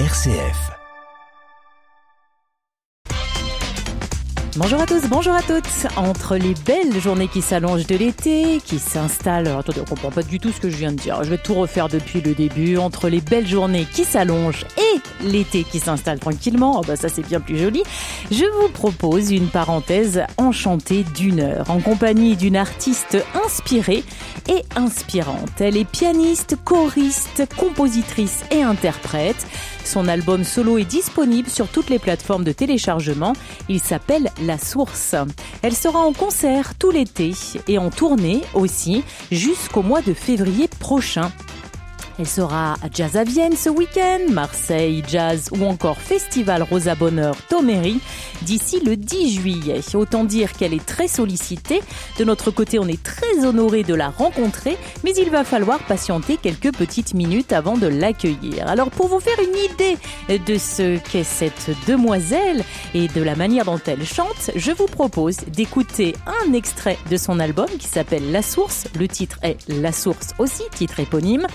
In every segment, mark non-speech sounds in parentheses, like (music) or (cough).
RCF. Bonjour à tous, bonjour à toutes. Entre les belles journées qui s'allongent de l'été, qui s'installent. Attendez, on comprend pas du tout ce que je viens de dire. Je vais tout refaire depuis le début. Entre les belles journées qui s'allongent et l'été qui s'installe tranquillement, oh bah ça c'est bien plus joli. Je vous propose une parenthèse enchantée d'une heure en compagnie d'une artiste inspirée et inspirante. Elle est pianiste, choriste, compositrice et interprète. Son album solo est disponible sur toutes les plateformes de téléchargement. Il s'appelle La Source. Elle sera en concert tout l'été et en tournée aussi jusqu'au mois de février prochain. Elle sera à Jazz à Vienne ce week-end, Marseille Jazz ou encore Festival Rosa Bonheur Toméry d'ici le 10 juillet. Autant dire qu'elle est très sollicitée. De notre côté, on est très honoré de la rencontrer, mais il va falloir patienter quelques petites minutes avant de l'accueillir. Alors pour vous faire une idée de ce qu'est cette demoiselle et de la manière dont elle chante, je vous propose d'écouter un extrait de son album qui s'appelle La Source. Le titre est La Source aussi, titre éponyme.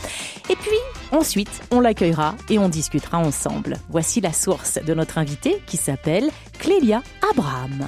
Et puis, ensuite, on l'accueillera et on discutera ensemble. Voici la source de notre invité qui s'appelle Clélia Abraham.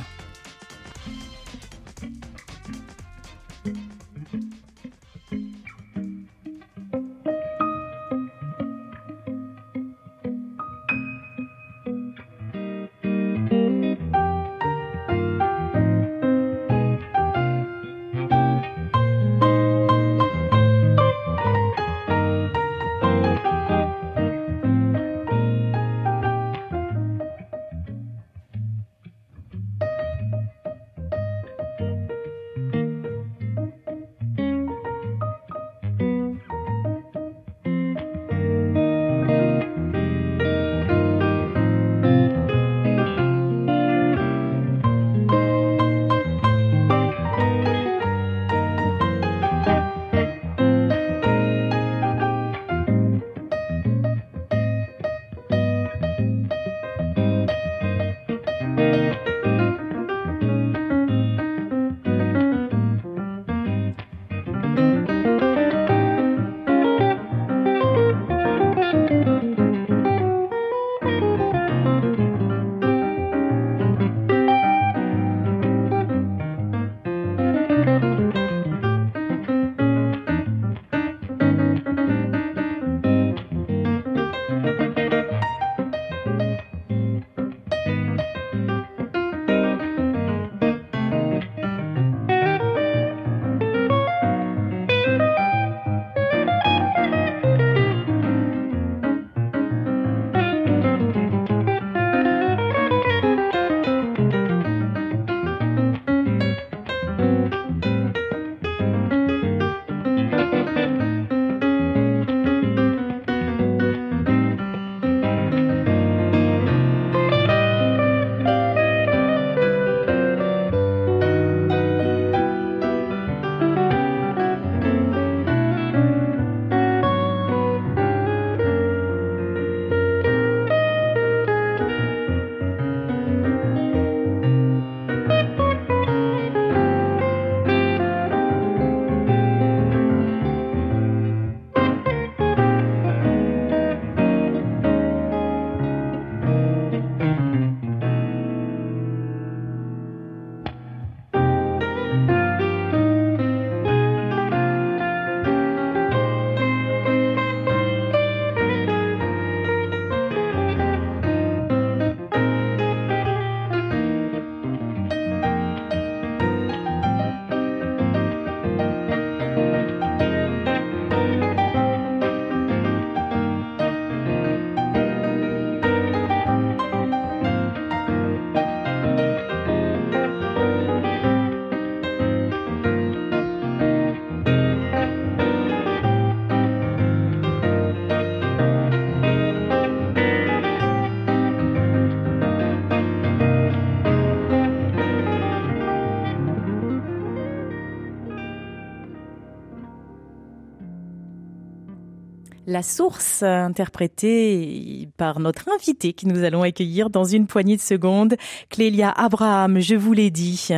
La source interprétée par notre invité que nous allons accueillir dans une poignée de secondes, Clélia Abraham, je vous l'ai dit.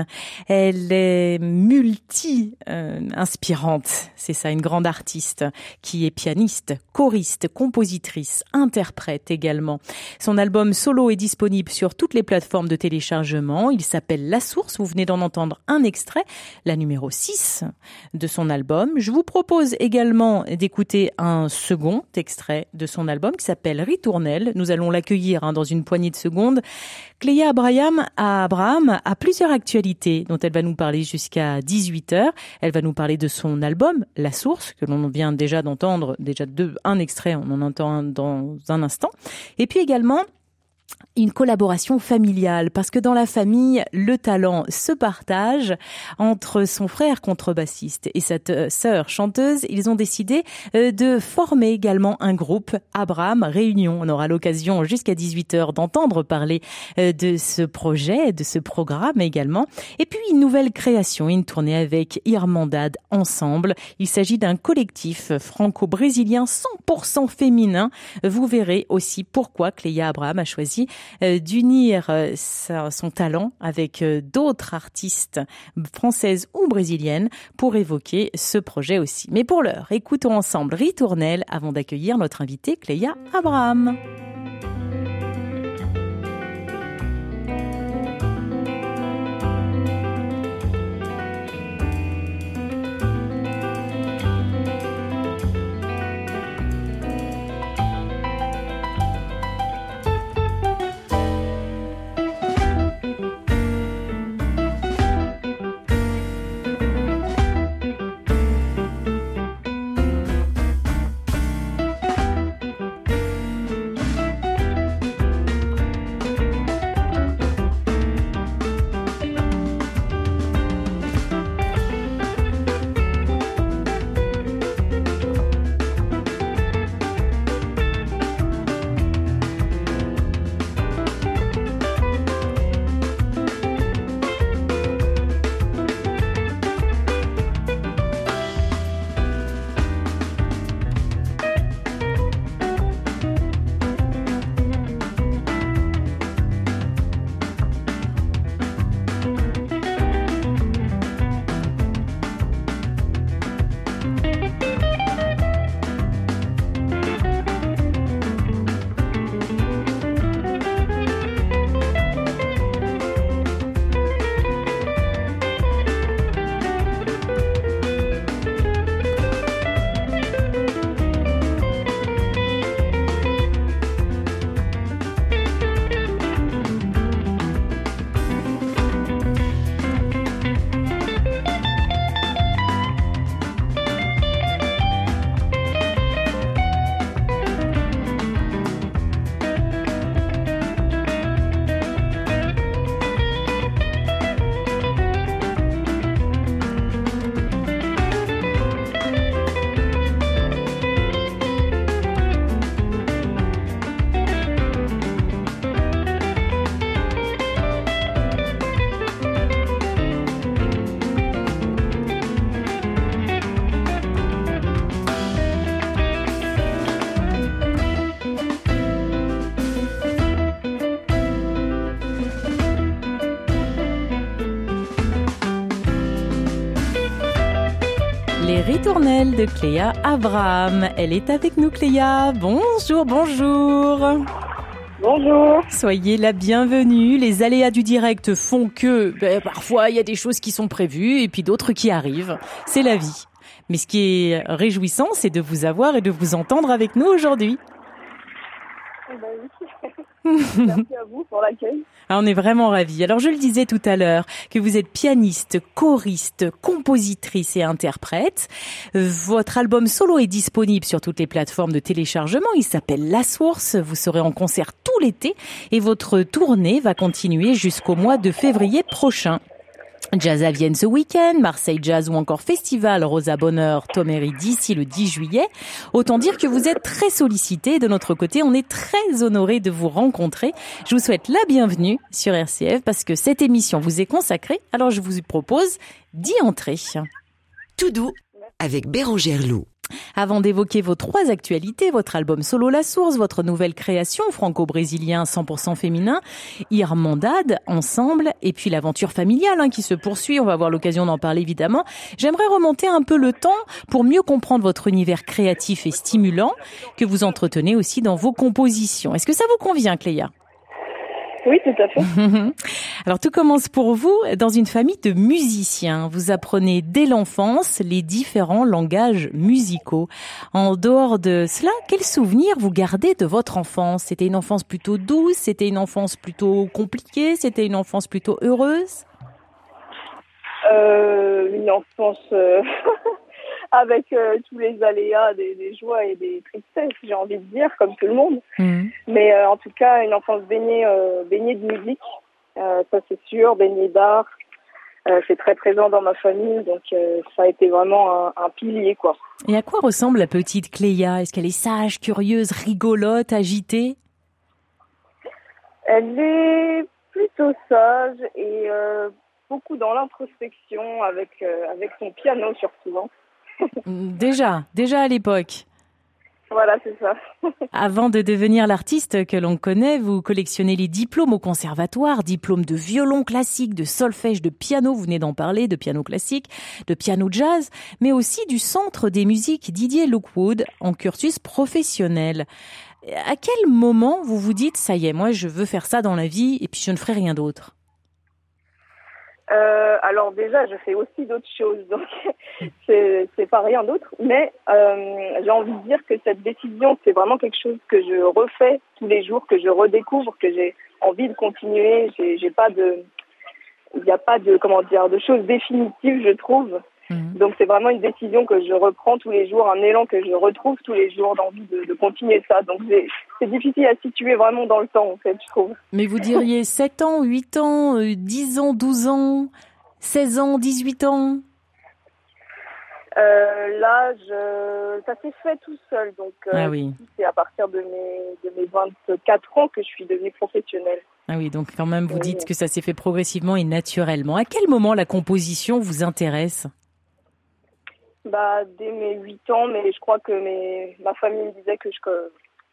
Elle est multi-inspirante. C'est ça, une grande artiste qui est pianiste, choriste, compositrice, interprète également. Son album solo est disponible sur toutes les plateformes de téléchargement. Il s'appelle La Source. Vous venez d'en entendre un extrait, la numéro 6 de son album. Je vous propose également d'écouter un second extrait de son album qui s'appelle Ritournelle. Nous allons l'accueillir hein, dans une poignée de secondes. Cléa Abraham a, Abraham a plusieurs actualités dont elle va nous parler jusqu'à 18h. Elle va nous parler de son album La Source que l'on vient déjà d'entendre, déjà deux, un extrait, on en entend dans un instant. Et puis également une collaboration familiale parce que dans la famille, le talent se partage entre son frère contrebassiste et cette euh, sœur chanteuse. Ils ont décidé euh, de former également un groupe Abraham Réunion. On aura l'occasion jusqu'à 18h d'entendre parler euh, de ce projet, de ce programme également. Et puis une nouvelle création, une tournée avec Irmandade ensemble. Il s'agit d'un collectif franco-brésilien 100% féminin. Vous verrez aussi pourquoi Cléa Abraham a choisi euh, d'unir euh, son talent avec euh, d'autres artistes françaises ou brésiliennes pour évoquer ce projet aussi. Mais pour l'heure, écoutons ensemble Ritournelle avant d'accueillir notre invitée Cléa Abraham. Ritournelle de Cléa Abraham. Elle est avec nous, Cléa. Bonjour, bonjour. Bonjour. Soyez la bienvenue. Les aléas du direct font que ben, parfois il y a des choses qui sont prévues et puis d'autres qui arrivent. C'est la vie. Mais ce qui est réjouissant, c'est de vous avoir et de vous entendre avec nous aujourd'hui. Eh ben Merci (laughs) à vous pour l'accueil. Ah, on est vraiment ravis. Alors je le disais tout à l'heure que vous êtes pianiste, choriste, compositrice et interprète. Votre album solo est disponible sur toutes les plateformes de téléchargement. Il s'appelle La Source. Vous serez en concert tout l'été et votre tournée va continuer jusqu'au mois de février prochain. Jazz à Vienne ce week-end, Marseille Jazz ou encore Festival Rosa Bonheur Toméry d'ici le 10 juillet. Autant dire que vous êtes très sollicité. De notre côté, on est très honoré de vous rencontrer. Je vous souhaite la bienvenue sur RCF parce que cette émission vous est consacrée. Alors je vous propose d'y entrer. Tout doux avec Bérangère Loup. Avant d'évoquer vos trois actualités, votre album solo La Source, votre nouvelle création franco-brésilien 100% féminin, Irmandade, ensemble, et puis l'aventure familiale hein, qui se poursuit, on va avoir l'occasion d'en parler évidemment. J'aimerais remonter un peu le temps pour mieux comprendre votre univers créatif et stimulant que vous entretenez aussi dans vos compositions. Est-ce que ça vous convient, Cléa? Oui, tout à fait. (laughs) Alors tout commence pour vous dans une famille de musiciens. Vous apprenez dès l'enfance les différents langages musicaux. En dehors de cela, quels souvenirs vous gardez de votre enfance? C'était une enfance plutôt douce C'était une enfance plutôt compliquée C'était une enfance plutôt heureuse? Euh, Une enfance euh, (laughs) avec euh, tous les aléas des, joies et des tristesses, j'ai envie de dire, comme tout le monde. Mhm. Mais euh, en tout cas, une enfance baignée, euh, baignée de musique, ça c'est sûr, baignée d'art. c'est très présent dans ma famille, donc ça a été vraiment un, un, pilier, quoi. Et à quoi ressemble la petite Cléa? Est-ce qu'elle est sage, curieuse, rigolote, agitée? Elle est plutôt sage et beaucoup dans l'introspection avec avec son piano surtout. Hein. (laughs) Déjà, déjà à l'époque. Voilà, c'est ça. (laughs) Avant de devenir l'artiste que l'on connaît, vous collectionnez les diplômes au conservatoire, diplômes de violon classique, de solfège, de piano, vous venez d'en parler, de piano classique, de piano jazz, mais aussi du Centre des musiques Didier Lookwood en cursus professionnel. À quel moment vous vous dites, ça y est, moi je veux faire ça dans la vie et puis je ne ferai rien d'autre? Euh, alors déjà, je fais aussi d'autres choses, donc (laughs) c'est, pas rien d'autre. Mais euh, j'ai envie de dire que cette décision, c'est vraiment quelque chose que je refais tous les jours, que je redécouvre, que j'ai envie de continuer. J'ai, j'ai pas de, il n'y a pas de comment dire, de choses définitives, je trouve. Mhm. Donc c'est vraiment une décision que je reprends tous les jours, un élan que je retrouve tous les jours d'envie de, de continuer ça. Donc c'est difficile à situer vraiment dans le temps en fait, je trouve. Mais vous diriez 7 ans, 8 ans, 10 euh, ans, 12 ans, 16 ans, 18 ans? Euh, là, je... ça s'est fait tout seul. Donc, euh, ah oui. c'est à partir de mes, de mes 24 ans que je suis devenue professionnelle. Ah oui, donc quand même, vous dites que ça s'est fait progressivement et naturellement. À quel moment la composition vous intéresse? Bah, dès mes 8 ans, mais je crois que mes, ma famille me disait que je,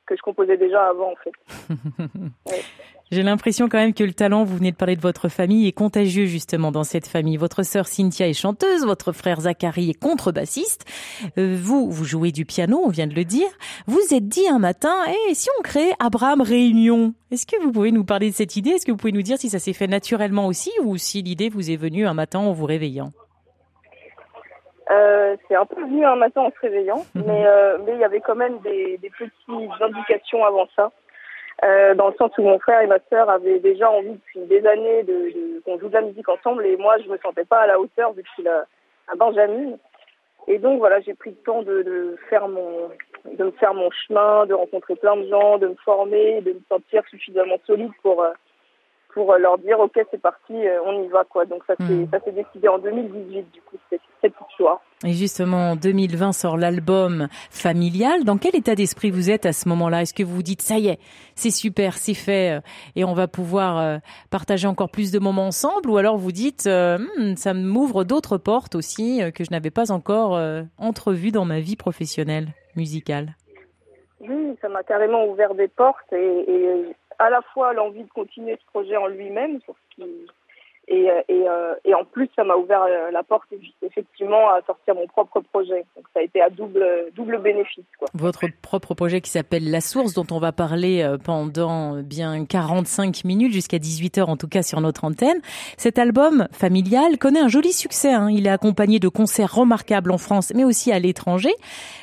que je composais déjà avant, en fait. (laughs) J'ai l'impression quand même que le talent, vous venez de parler de votre famille, est contagieux justement dans cette famille. Votre sœur Cynthia est chanteuse, votre frère Zachary est contrebassiste. Euh, vous, vous jouez du piano, on vient de le dire. Vous êtes dit un matin, et si on créait Abraham Réunion Est-ce que vous pouvez nous parler de cette idée? Est-ce que vous pouvez nous dire si ça s'est fait naturellement aussi ou si l'idée vous est venue un matin en vous réveillant? Euh, c'est un peu venu un matin en se réveillant, mhm. mais euh, mais il y avait quand même des, des petites indications avant ça, euh, dans le sens où mon frère et ma sœur avaient déjà envie depuis des années de, de qu'on joue de la musique ensemble, et moi je me sentais pas à la hauteur vu que je suis la, Benjamin. Et donc voilà, j'ai pris le temps de, de faire mon de me faire mon chemin, de rencontrer plein de gens, de me former, de me sentir suffisamment solide pour pour leur dire ok c'est parti, euh, on y va quoi. Donc ça s'est hmm. ça s'est décidé en 2018 du coup cette, cette histoire. Et justement en 2020 sort l'album Familial. Dans quel état d'esprit vous êtes à ce moment-là? Est-ce que vous vous dites ça y est, c'est super, c'est fait euh, et on va pouvoir euh, partager encore plus de moments ensemble? Ou alors vous dites hmm, ça m'ouvre d'autres portes aussi que je n'avais pas encore entrevues dans ma vie professionnelle musicale? Oui, ça m'a carrément ouvert des portes et, et à la fois l'envie de continuer ce projet en lui-même, sur ce qui et, euh, et, euh, et en plus, ça m'a ouvert euh, la porte effectivement à sortir mon propre projet. Donc ça a été à double double bénéfice. Quoi. Votre propre projet qui s'appelle La Source, dont on va parler pendant bien 45 minutes jusqu'à 18 heures en tout cas sur notre antenne. Cet album familial connaît un joli succès. Hein. Il est accompagné de concerts remarquables en France, mais aussi à l'étranger.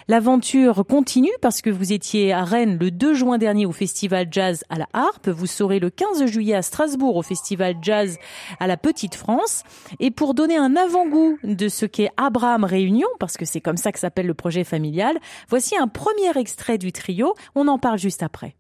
L'aventure continue parce que vous étiez à Rennes le 2 juin dernier au Festival Jazz à la Harpe. Vous serez le 15 juillet à Strasbourg au Festival Jazz à la Petite France. Et pour donner un avant-goût de ce qu'est Abraham Réunion, parce que c'est comme ça que s'appelle le projet familial, voici un premier extrait du trio. On en parle juste après.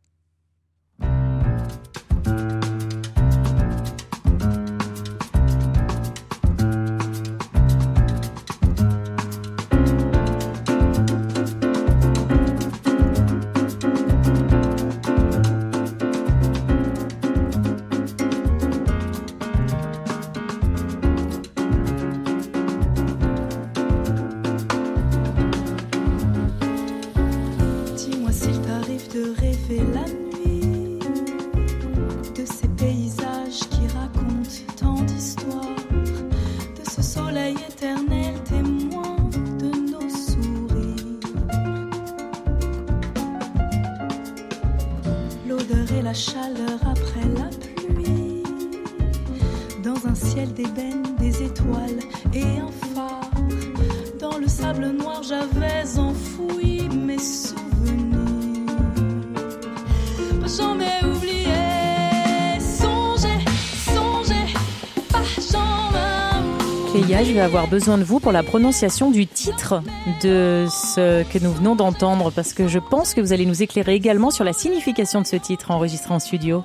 Vais avoir besoin de vous pour la prononciation du titre de ce que nous venons d'entendre, parce que je pense que vous allez nous éclairer également sur la signification de ce titre enregistré en studio.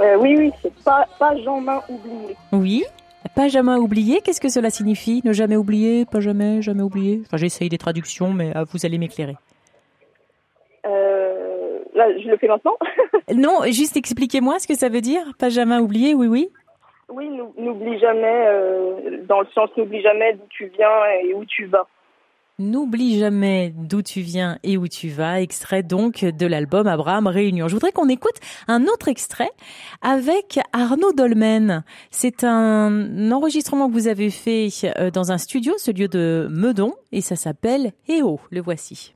Euh, oui, oui, c'est pas, pas Jean-Main oublié. Oui pas jamais oublié, qu'est-ce que cela signifie Ne jamais oublier, pas jamais, jamais oublier Enfin, j'essaye des traductions, mais euh, vous allez m'éclairer. Euh, là, je le fais maintenant? (laughs) Non, juste expliquez-moi ce que ça veut dire. Pas jamais oublier, oui, oui. Oui, nou- n'oublie jamais, euh, dans le sens n'oublie jamais d'où tu viens et où tu vas. N'oublie jamais d'où tu viens et où tu vas, extrait donc de l'album Abraham Réunion. Je voudrais qu'on écoute un autre extrait avec Arnaud Dolmen. C'est un enregistrement que vous avez fait euh, dans un studio, ce lieu de Meudon, et ça s'appelle EO. Le voici.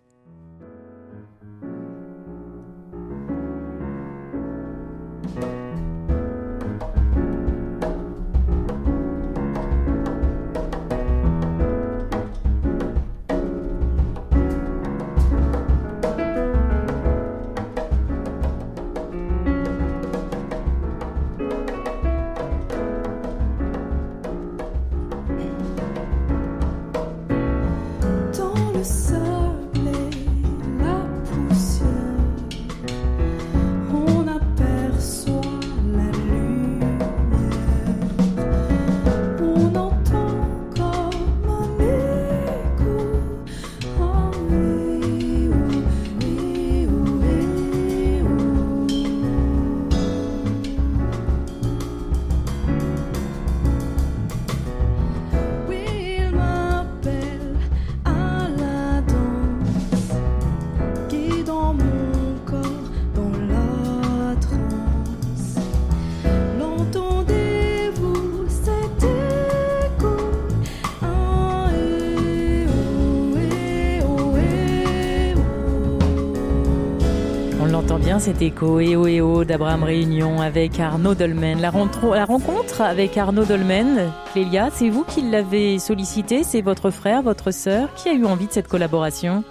Bien cet écho EO EO d'Abraham Réunion avec Arnaud Dolmen. La, rencontre avec Arnaud Dolmen, Clélia, c'est vous qui l'avez sollicité, c'est votre frère, votre sœur, qui a eu envie de cette collaboration?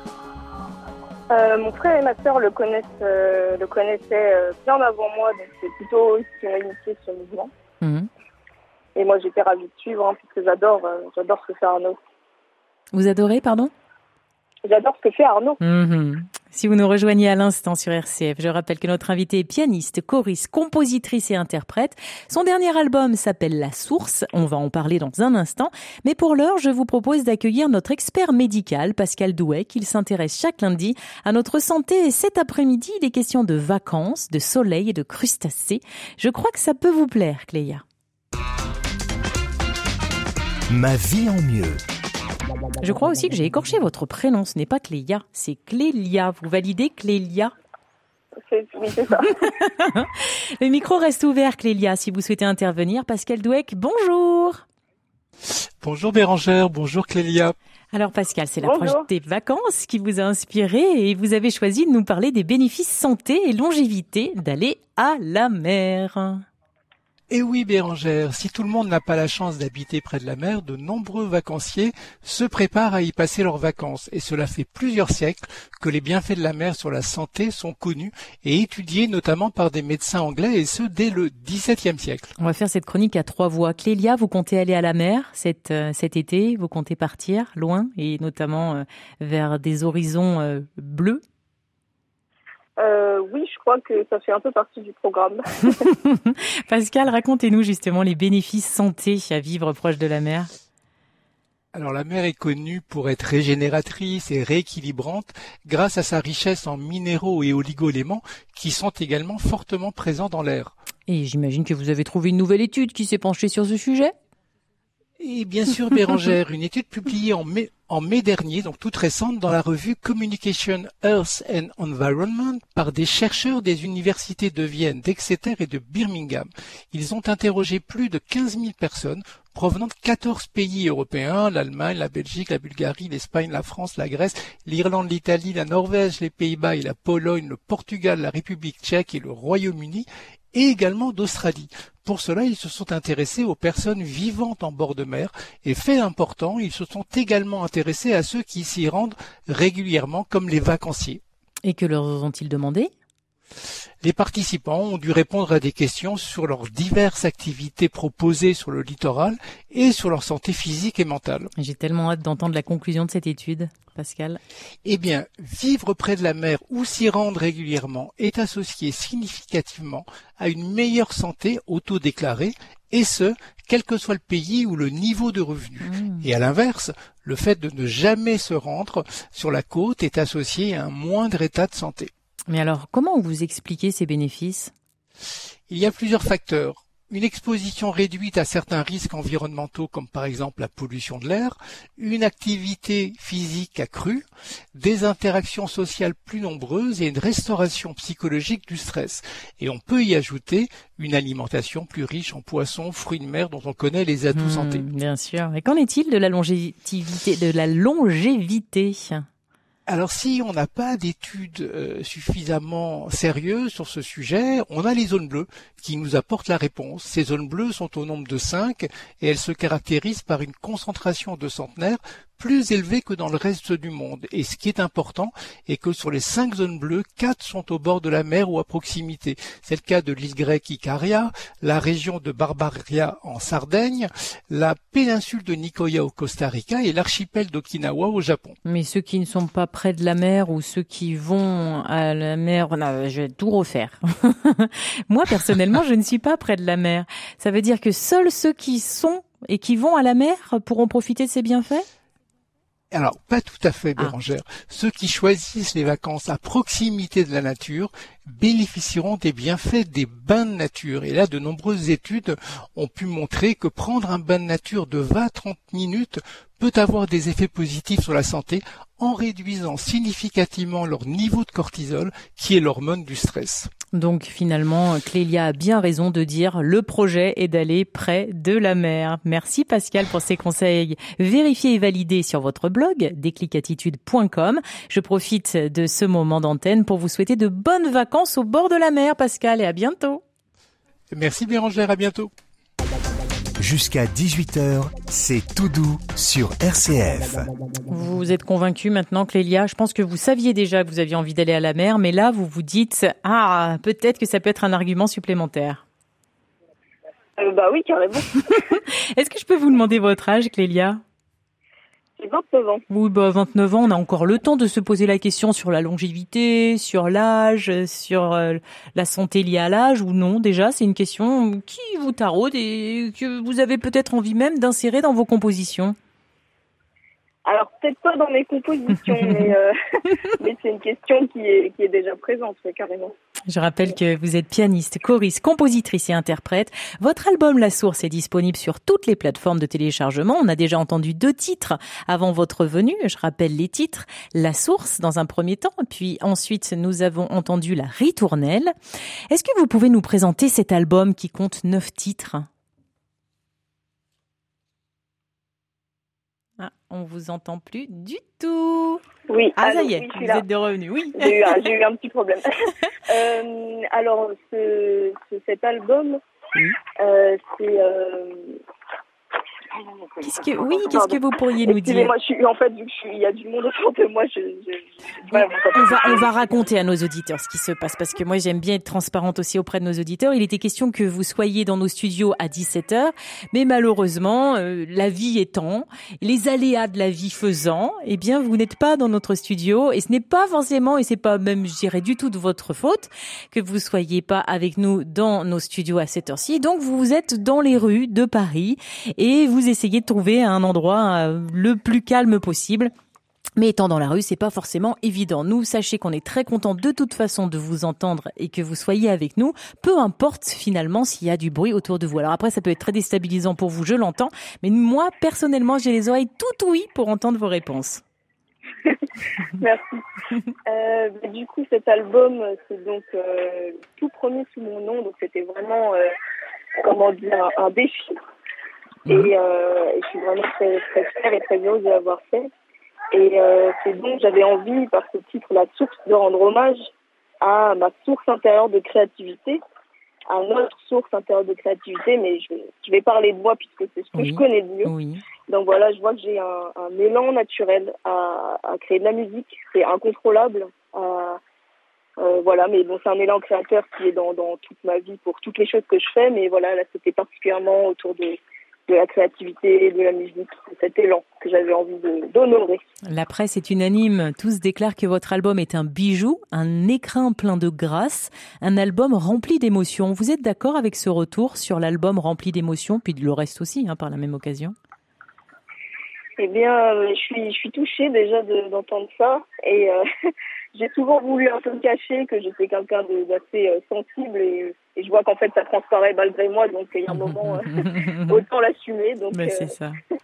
Euh, mon frère et ma sœur le connaissent, euh, le connaissaient euh, bien avant moi, donc c'est plutôt eux qui ont initié ce mouvement. Mhm. Et moi, j'étais ravie de suivre, hein, puisque j'adore, j'adore ce que fait Arnaud. Vous adorez, pardon? J'adore ce que fait Arnaud. Mhm. Si vous nous rejoignez à l'instant sur RCF, je rappelle que notre invitée est pianiste, choriste, compositrice et interprète. Son dernier album s'appelle La Source. On va en parler dans un instant. Mais pour l'heure, je vous propose d'accueillir notre expert médical, Pascal Douet, qui s'intéresse chaque lundi à notre santé. Et cet après-midi, il est question de vacances, de soleil et de crustacés. Je crois que ça peut vous plaire, Cléa. Ma vie en mieux. Je crois aussi que j'ai écorché votre prénom. Ce n'est pas Cléa, c'est Clélia. Vous validez Clélia? C'est, oui, c'est ça. (laughs) Le micro reste ouvert, Clélia, si vous souhaitez intervenir. Pascal Douec, bonjour. Bonjour Bérangère, bonjour Clélia. Alors Pascal, c'est l'approche des vacances qui vous a inspiré et vous avez choisi de nous parler des bénéfices santé et longévité d'aller à la mer. Et oui Bérangère, si tout le monde n'a pas la chance d'habiter près de la mer, de nombreux vacanciers se préparent à y passer leurs vacances. Et cela fait plusieurs siècles que les bienfaits de la mer sur la santé sont connus et étudiés notamment par des médecins anglais et ce dès le XVIIe siècle. On va faire cette chronique à trois voix. Clélia, vous comptez aller à la mer cet, euh, cet été Vous comptez partir loin et notamment euh, vers des horizons euh, bleus Euh, oui, je crois que ça fait un peu partie du programme. (laughs) Pascal, racontez-nous justement les bénéfices santé à vivre proche de la mer. Alors la mer est connue pour être régénératrice et rééquilibrante grâce à sa richesse en minéraux et oligoéléments qui sont également fortement présents dans l'air. Et j'imagine que vous avez trouvé une nouvelle étude qui s'est penchée sur ce sujet Et bien sûr, Bérangère, une étude publiée en mai, dernier, donc toute récente, dans la revue Communication Earth and Environment par des chercheurs des universités de Vienne, d'Exeter et de Birmingham. Ils ont interrogé plus de 15 000 personnes provenant de 14 pays européens, l'Allemagne, la Belgique, la Bulgarie, l'Espagne, la France, la Grèce, l'Irlande, l'Italie, la Norvège, les Pays-Bas et la Pologne, le Portugal, la République tchèque et le Royaume-Uni, et également d'Australie. Pour cela, ils se sont intéressés aux personnes vivant en bord de mer et fait important, ils se sont également intéressés à ceux qui s'y rendent régulièrement comme les vacanciers. Et que leur ont-ils demandé? Les participants ont dû répondre à des questions sur leurs diverses activités proposées sur le littoral et sur leur santé physique et mentale. J'ai tellement hâte d'entendre la conclusion de cette étude, Pascal. Eh bien, vivre près de la mer ou s'y rendre régulièrement est associé significativement à une meilleure santé auto-déclarée et ce, quel que soit le pays ou le niveau de revenu. Mmh. Et à l'inverse, le fait de ne jamais se rendre sur la côte est associé à un moindre état de santé. Mais alors, comment vous expliquez ces bénéfices? Il y a plusieurs facteurs. Une exposition réduite à certains risques environnementaux comme par exemple la pollution de l'air, une activité physique accrue, des interactions sociales plus nombreuses et une restauration psychologique du stress. Et on peut y ajouter une alimentation plus riche en poissons, fruits de mer dont on connaît les atouts hmm, santé. Bien sûr. Et qu'en est-il de la longévité de la longévité? Alors si on n'a pas d'études euh, suffisamment sérieuses sur ce sujet, on a les zones bleues qui nous apportent la réponse. Ces zones bleues sont au nombre de 5 et elles se caractérisent par une concentration de centenaires plus élevé que dans le reste du monde. Et ce qui est important est que sur les cinq zones bleues, quatre sont au bord de la mer ou à proximité. C'est le cas de l'île grecque Icaria, la région de Barbaria en Sardaigne, la péninsule de Nicoya au Costa Rica et l'archipel d'Okinawa au Japon. Mais ceux qui ne sont pas près de la mer ou ceux qui vont à la mer, je vais tout refaire. (laughs) Moi personnellement, je ne suis pas près de la mer. Ça veut dire que seuls ceux qui sont et qui vont à la mer pourront profiter de ces bienfaits? Alors, pas tout à fait, ah. Bérangère. Ceux qui choisissent les vacances à proximité de la nature bénéficieront des bienfaits des bains de nature. Et là, de nombreuses études ont pu montrer que prendre un bain de nature de 20-30 minutes peut avoir des effets positifs sur la santé en réduisant significativement leur niveau de cortisol, qui est l'hormone du stress. Donc finalement, Clélia a bien raison de dire le projet est d'aller près de la mer. Merci Pascal pour ces conseils vérifiés et validés sur votre blog déclicattitude.com. Je profite de ce moment d'antenne pour vous souhaiter de bonnes vacances au bord de la mer Pascal et à bientôt. Merci Bérangère, à bientôt. Jusqu'à 18h, c'est tout doux sur RCF. Vous êtes convaincu maintenant, Clélia? Je pense que vous saviez déjà que vous aviez envie d'aller à la mer, mais là, vous vous dites, ah, peut-être que ça peut être un argument supplémentaire. Euh, bah oui, carrément. (laughs) Est-ce que je peux vous demander votre âge, Clélia? 29 ans. Oui, bah 29 ans, on a encore le temps de se poser la question sur la longévité, sur l'âge, sur euh, la santé liée à l'âge ou non. Déjà, c'est une question qui vous taraude et que vous avez peut-être envie même d'insérer dans vos compositions. Alors peut-être pas dans mes compositions, (laughs) mais, euh, (laughs) mais c'est une question qui est, qui est déjà présente, carrément. Je rappelle que vous êtes pianiste, choriste, compositrice et interprète. Votre album La Source est disponible sur toutes les plateformes de téléchargement. On a déjà entendu deux titres avant votre venue. Je rappelle les titres. La Source dans un premier temps, puis ensuite nous avons entendu La Ritournelle. Est-ce que vous pouvez nous présenter cet album qui compte neuf titres Ah, on vous entend plus du tout. Oui. Ah, ça y est, vous êtes de revenu. Oui. J'ai eu, un (laughs) petit problème. (laughs) euh, alors, ce, cet album, euh, c'est euh, Qu'est-ce que, oui, qu'est-ce que vous pourriez nous dire Moi, je suis, en fait, il y a du monde autour de moi, je, on, va, on va raconter à nos auditeurs ce qui se passe parce que moi, j'aime bien être transparente aussi auprès de nos auditeurs. Il était question que vous soyez dans nos studios à 17h, mais malheureusement, euh, la vie étant, les aléas de la vie faisant, eh bien, vous n'êtes pas dans notre studio et ce n'est pas forcément, et c'est pas même, je dirais, du tout de votre faute que vous soyez pas avec nous dans nos studios à cette heure-ci. Donc, vous êtes dans les rues de Paris et vous essayez de trouver un endroit euh, le plus calme possible. Mais étant dans la rue, c'est pas forcément évident. Nous, sachez qu'on est très content de toute façon de vous entendre et que vous soyez avec nous, peu importe finalement s'il y a du bruit autour de vous. Alors après, ça peut être très déstabilisant pour vous, je l'entends, mais moi, personnellement, j'ai les oreilles tout oui pour entendre vos réponses. (laughs) Merci. Euh, bah, du coup, cet album, c'est donc euh, tout premier sous mon nom, donc c'était vraiment, comment dire, un défi Et, euh, et je suis vraiment très, très fière et très heureuse de l'avoir fait. Et euh, c'est donc j'avais envie, par ce titre, La Source, de rendre hommage à ma source intérieure de créativité, à notre source intérieure de créativité, mais je vais, je vais parler de moi puisque c'est ce que Oui. je connais le mieux. Oui. Donc voilà, je vois que j'ai un, un élan naturel à, à créer de la musique. C'est incontrôlable. à- euh, voilà, mais bon, c'est un élan créateur qui est dans, dans toute ma vie pour toutes les choses que je fais. Mais voilà, là, c'était particulièrement autour de, de la créativité, de la musique, cet élan que j'avais envie d'honorer. La presse est unanime. Tous déclarent que votre album est un bijou, un écrin plein de grâce, un album rempli d'émotions. Vous êtes d'accord avec ce retour sur l'album rempli d'émotions, puis le reste aussi, hein, par la même occasion? Eh bien, euh, je suis, je suis touchée déjà de- d'entendre ça. Et euh, (laughs) j'ai toujours voulu un peu me cacher que j'étais quelqu'un de- d'assez euh, sensible. Et, et je vois qu'en fait, ça transparaît malgré moi. Donc, il y a un moment, (laughs) euh, autant l'assumer. Donc, Ben, euh, c'est ça. (laughs)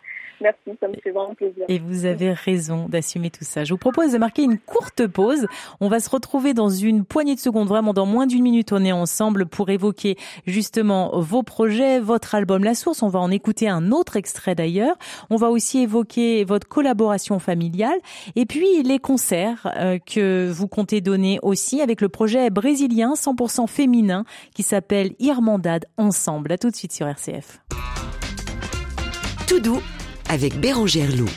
merci, ça me fait vraiment plaisir. Et vous avez raison d'assumer tout ça. Je vous propose de marquer une courte pause. On va se retrouver dans une poignée de secondes, vraiment dans moins d'une minute. On est ensemble pour évoquer justement vos projets, votre album La Source. On va en écouter un autre extrait d'ailleurs. On va aussi évoquer votre collaboration familiale et puis les concerts euh, que vous comptez donner aussi avec le projet brésilien 100% féminin qui s'appelle Irmandade Ensemble. À tout de suite sur RCF. Tout doux avec Bérangère Loup.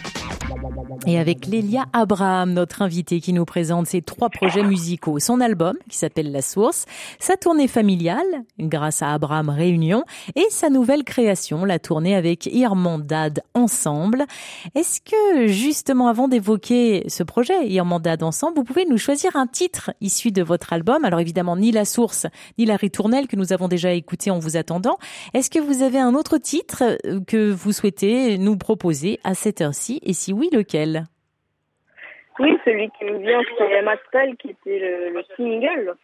Et avec Lélia Abraham, notre invitée qui nous présente ses trois projets musicaux. Son album, qui s'appelle La Source, sa tournée familiale, grâce à Abraham Réunion, et sa nouvelle création, la tournée avec Irmandade Ensemble. Est-ce que, justement, avant d'évoquer ce projet, Irmandade Ensemble, vous pouvez nous choisir un titre issu de votre album? Alors évidemment, ni La Source, ni La Ritournelle que nous avons déjà écouté en vous attendant. Est-ce que vous avez un autre titre euh, que vous souhaitez nous proposer à cette heure-ci? Et si oui, lequel? Oui, celui qui me vient, c'est Mastel, qui était le, le single.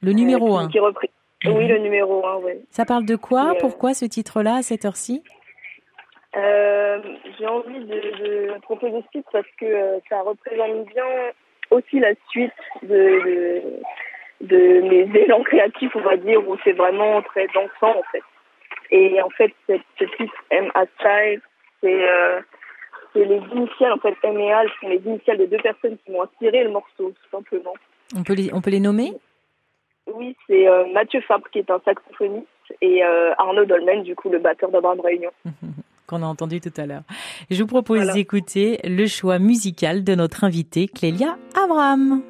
Le numéro euh, 1. qui, qui repris- Oui, le numéro 1, oui. Ça parle de quoi? Euh, Pourquoi ce titre-là à cette heure-ci? Euh, J'ai envie de, de proposer ce titre parce que euh, ça représente bien aussi la suite de, de, de mes élans créatifs, on va dire, où c'est vraiment très dansant, en fait. Et en fait, ce titre, M A Style, c'est euh, c'est les initiales, en fait, M et A, sont les initiales de deux personnes qui m'ont inspiré le morceau, tout simplement. on peut, les, on peut les nommer? Oui, c'est euh, Mathieu Fabre qui est un saxophoniste et euh, Arnaud Dolmen, du coup, le batteur d'Abraham Réunion. (laughs) qu'on a entendu tout à l'heure. Je vous propose Voilà. d'écouter le choix musical de notre invitée Clélia Abraham.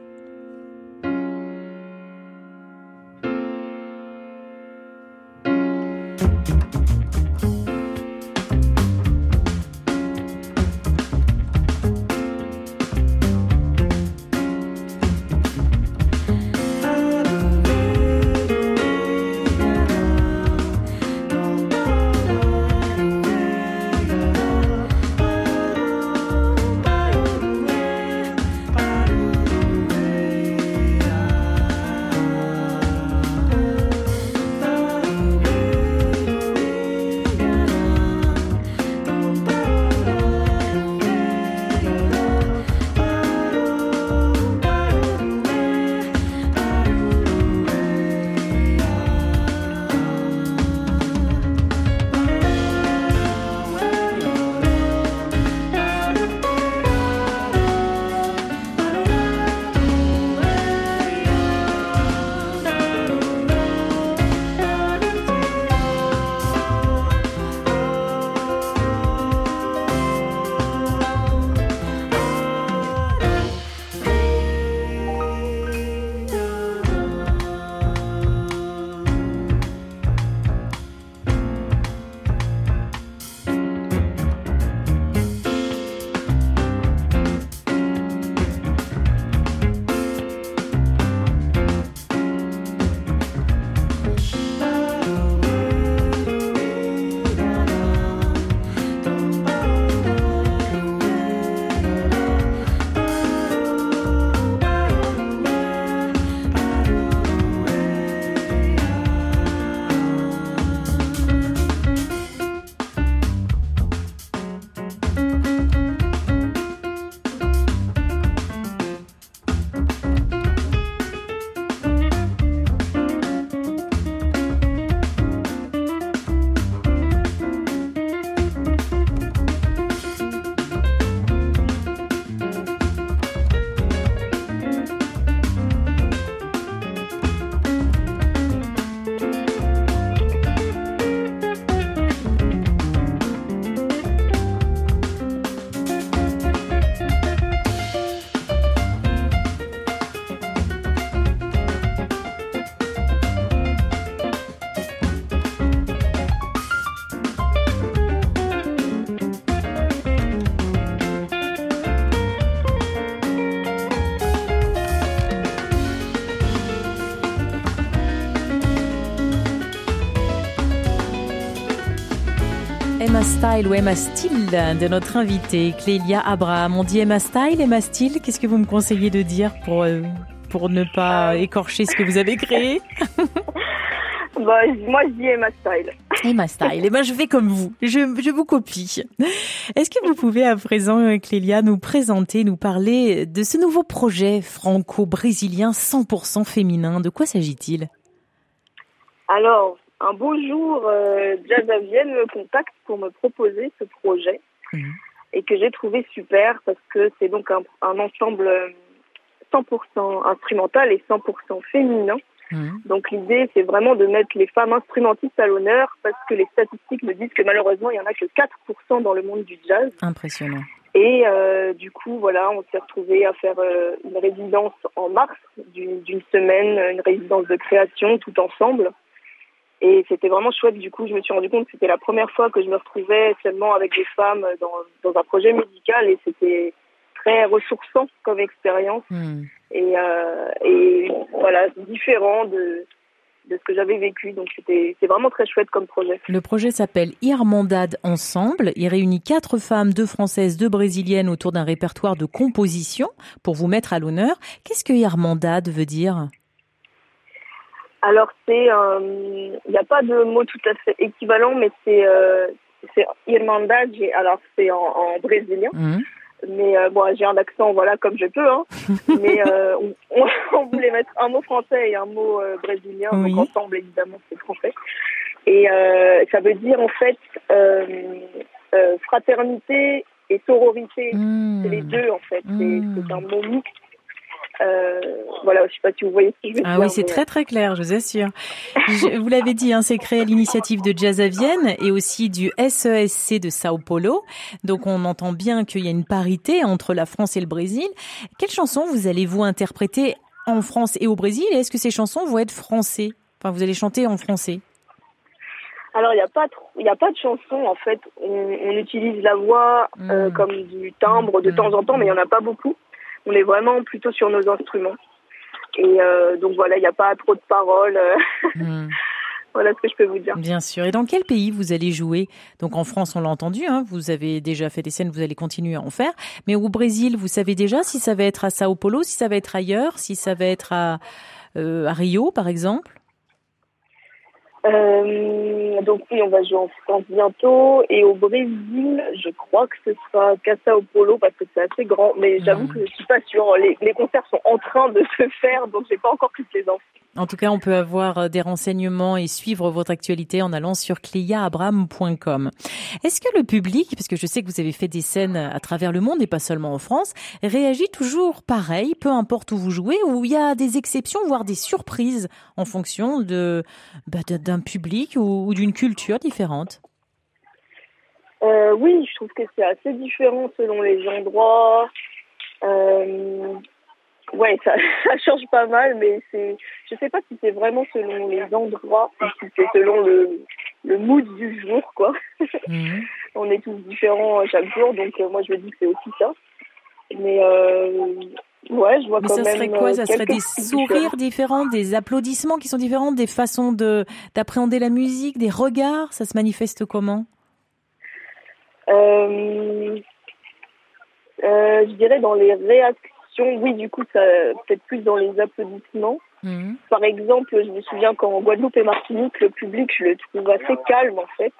Style ou Emma Style de notre invitée Clélia Abraham. On dit Emma Style, Emma Style. Qu'est-ce que vous me conseillez de dire pour, euh, pour ne pas écorcher ce que vous avez créé? (laughs) Bah, moi, je dis Emma Style. (laughs) Emma Style. Et ben, je fais comme vous. Je, je vous copie. Est-ce que vous pouvez à présent, euh, Clélia, nous présenter, nous parler de ce nouveau projet franco-brésilien 100% féminin? De quoi s'agit-il? Alors, un beau jour, euh, Jazz Vienne me contacte pour me proposer ce projet Mhm. et que j'ai trouvé super parce que c'est donc un, un ensemble euh, 100% instrumental et 100% féminin. Mhm. Donc l'idée, c'est vraiment de mettre les femmes instrumentistes à l'honneur parce que les statistiques me disent que malheureusement, il y en a que 4% dans le monde du jazz. Impressionnant. Et euh, du coup, voilà, on s'est retrouvés à faire euh, une résidence en mars d'une semaine, une résidence de création tout ensemble. Et c'était vraiment chouette. Du coup, je me suis rendu compte que c'était la première fois que je me retrouvais seulement avec des femmes dans, dans un projet médical et c'était très ressourçant comme expérience et, euh, et voilà, différent de, de ce que j'avais vécu. Donc c'était vraiment très chouette comme projet. Le projet s'appelle Irmandade Ensemble. Il réunit quatre femmes, deux françaises, deux brésiliennes autour d'un répertoire de composition pour vous mettre à l'honneur. Qu'est-ce que Irmandade veut dire? Alors c'est, euh, il n'y a pas de mot tout à fait équivalent, mais c'est euh, c'est Irmandade. Alors c'est en, en brésilien, Mhm. mais euh, bon, j'ai un accent, voilà, comme je peux. Hein. (laughs) mais euh, (laughs) on, voulait mettre un mot français et un mot euh, brésilien, Oui. donc ensemble évidemment c'est français. Et euh, ça veut dire en fait euh, euh, fraternité et sororité. C'est les Mhm. deux en fait. C'est c'est un mot mixte. Euh, voilà, je sais pas si vous voyez ce que je veux Ah oui, c'est mais- très très clair, je vous assure. Je- vous l'avez dit, hein, c'est créé à l'initiative de Jazz à Vienne et aussi du SESC de Sao Paulo. Donc on entend bien qu'il y a une parité entre la France et le Brésil. Quelles chansons vous allez-vous interpréter en France et au Brésil? Et est-ce que ces chansons vont être français Enfin, vous allez chanter en français? Alors, il n'y a pas trop, il y a pas de chanson en fait. On, on utilise la voix euh, Mm. comme du timbre de Mm. temps en temps, mais il y en a pas beaucoup. On est vraiment plutôt sur nos instruments. Et euh, donc voilà, il n'y a pas trop de paroles. euh, Hmm. (laughs) voilà ce que je peux vous dire. Bien sûr. Et dans quel pays vous allez jouer? Donc en France, on l'a entendu, hein, vous avez déjà fait des scènes, vous allez continuer à en faire. Mais au Brésil, vous savez déjà si ça va être à Sao Paulo, si ça va être ailleurs, si ça va être à, euh, à Rio, par exemple? Euh, donc oui, on va jouer en France bientôt. Et au Brésil, je crois que ce sera qu'à Sao Paulo parce que c'est assez grand. Mais j'avoue que je suis pas sûre. Les, concerts sont en train de se faire, donc j'ai pas encore toutes les infos. En tout cas, on peut avoir euh, des renseignements et suivre votre actualité en allant sur cliaabraham.com. Est-ce que le public, parce que je sais que vous avez fait des scènes à travers le monde et pas seulement en France, réagit toujours pareil, peu importe où vous jouez, ou il y a des exceptions, voire des surprises en fonction de bah, de- d'un public ou, ou d'une culture différente Euh, oui, je trouve que c'est assez différent selon les endroits. Euh, ouais, ça, (laughs) ça change pas mal, mais c'est, je sais pas si c'est vraiment selon les endroits ou si c'est selon le, le mood du jour, quoi. (laughs) Mhm. On est tous différents chaque jour, donc euh, moi je me dis que c'est aussi ça. Mais ouais, je vois Mais quand ça même. serait quoi? euh, Ça serait des sourires différents, des applaudissements qui sont différents, des façons de d'appréhender la musique, des regards? Ça se manifeste comment? Euh, euh, je dirais dans les réactions, oui, du coup, ça peut-être plus dans les applaudissements. Mhm. Par exemple, je me souviens qu'en Guadeloupe et Martinique, le public, je le trouve assez calme en fait.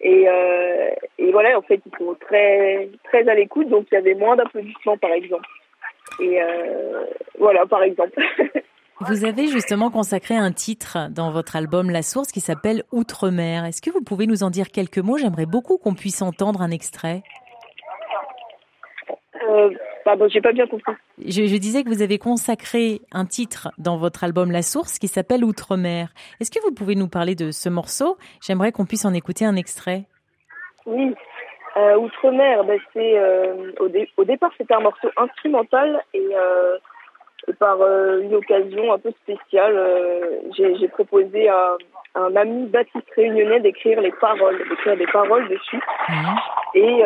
Et, euh, et voilà, en fait, ils sont très très à l'écoute, donc il y avait moins d'applaudissements, par exemple. Et euh, voilà, par exemple. (laughs) Vous avez justement consacré un titre dans votre album La Source qui s'appelle Outre-mer. Est-ce que vous pouvez nous en dire quelques mots? J'aimerais beaucoup qu'on puisse entendre un extrait. euh, pardon, j'ai pas bien compris. Je, je disais que vous avez consacré un titre dans votre album La Source qui s'appelle Outre-mer. Est-ce que vous pouvez nous parler de ce morceau? J'aimerais qu'on puisse en écouter un extrait. Oui. Euh, Outre-mer, c'est euh, au, dé- au départ c'était un morceau instrumental et, euh, et par une occasion un peu spéciale, j'ai proposé à, à un ami baptiste réunionnais d'écrire les paroles, d'écrire des paroles dessus. Mhm. Et,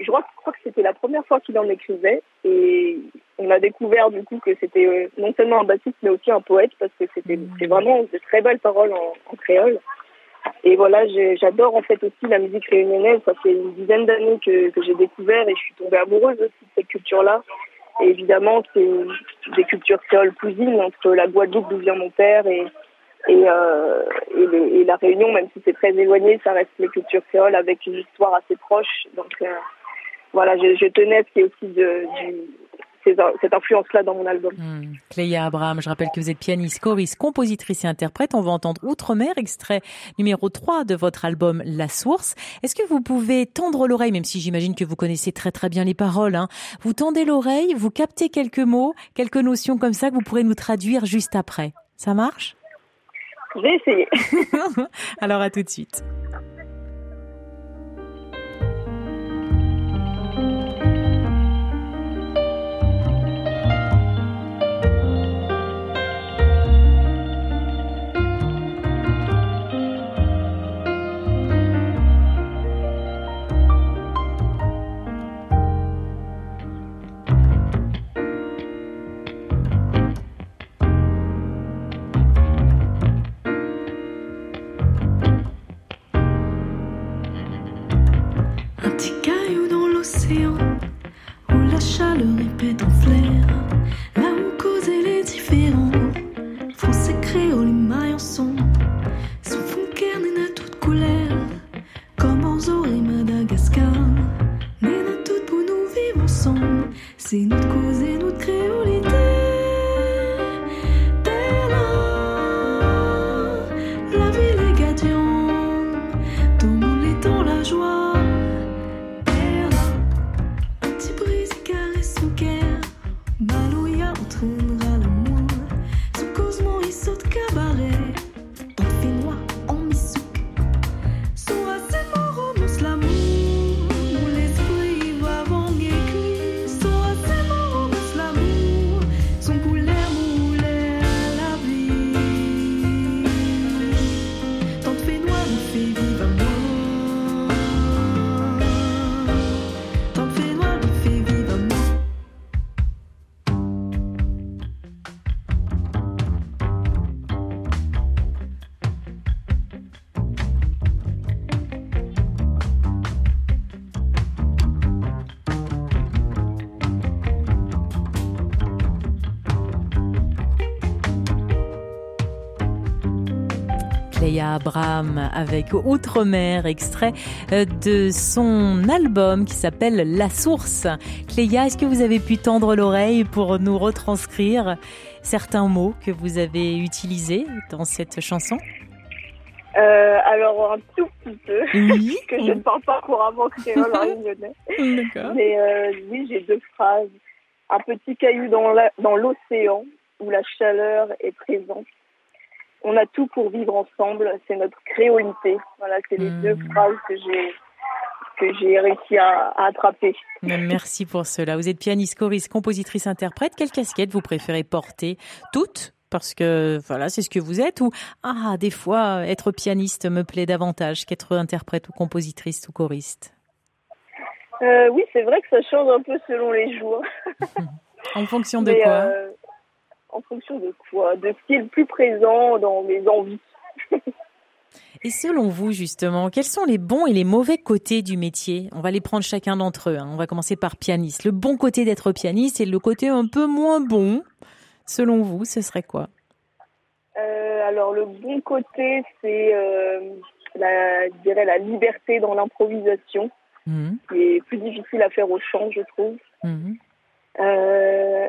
je, crois, je crois que c'était la première fois qu'il en écrivait. Et on a découvert du coup que c'était non seulement un baptiste mais aussi un poète parce que c'était vraiment de très belles paroles en, en créole. Et voilà, j'adore en fait aussi la musique réunionnaise. Ça fait une dizaine d'années que, que j'ai découvert et je suis tombée amoureuse aussi de cette culture-là. Et évidemment, c'est des cultures créoles cousines entre la Guadeloupe d'où vient mon père et, et, euh, la Réunion, même si c'est très éloigné, ça reste les cultures créoles avec une histoire assez proche. Donc euh, voilà, je, je tenais ait aussi de, du, cette influence-là dans mon album. Hmm. Cléa Abraham, je rappelle que vous êtes pianiste, choriste, compositrice et interprète. On va entendre Outre-mer, extrait numéro 3 de votre album La Source. Est-ce que vous pouvez tendre l'oreille, même si j'imagine que vous connaissez très très bien les paroles, hein. vous tendez l'oreille, vous captez quelques mots, quelques notions comme ça que vous pourrez nous traduire juste après. Ça marche? Je vais essayer. (laughs) Alors à tout de suite. Abraham avec Outre-mer, extrait euh, de son album qui s'appelle La Source. Cléa, est-ce que vous avez pu tendre l'oreille pour nous retranscrire certains mots que vous avez utilisés dans cette chanson? Euh, alors un tout petit peu, oui. (laughs) que je ne parle pas couramment créole réunionnais. Mais euh, oui, j'ai deux phrases. Un petit caillou dans l'océan où la chaleur est présente on a tout pour vivre ensemble. C'est notre créolité. Voilà, c'est les deux hmm. phrases que j'ai que j'ai réussi à, attraper. Merci pour cela. Vous êtes pianiste, choriste, compositrice, interprète. Quelle casquette vous préférez porter? Toutes parce que voilà, c'est ce que vous êtes ou ah, des fois être pianiste me plaît davantage qu'être interprète ou compositrice ou choriste? Euh, oui, c'est vrai que ça change un peu selon les jours. (laughs) en fonction de quoi? euh, en fonction de quoi De ce qui est le plus présent dans mes envies. Et selon vous, justement, quels sont les bons et les mauvais côtés du métier? On va les prendre chacun d'entre eux. Hein. On va commencer par pianiste. Le bon côté d'être pianiste et le côté un peu moins bon, selon vous, ce serait quoi? Euh, Alors, le bon côté, c'est, euh, la, je dirais, la liberté dans l'improvisation, mmh. qui est plus difficile à faire au chant, je trouve. Mmh. Euh,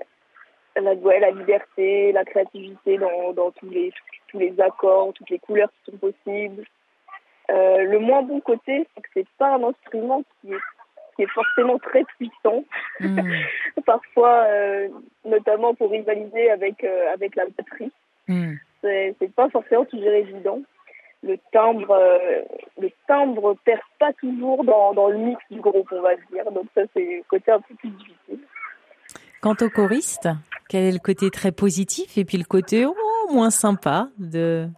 la, la liberté, la créativité dans, dans tous, les, tous les accords, toutes les couleurs qui sont possibles. Euh, le moins bon côté, c'est que c'est pas un instrument qui est, qui est forcément très puissant. Hmm. (laughs) Parfois, euh, notamment pour rivaliser avec, euh, avec la batterie. Mm. C'est pas forcément toujours évident. Le timbre, le timbre perd pas toujours dans, dans le mix du groupe, on va dire. Donc ça, c'est le côté un peu plus difficile. Quant au choriste, quel est le côté très positif et puis le côté oh, moins sympa de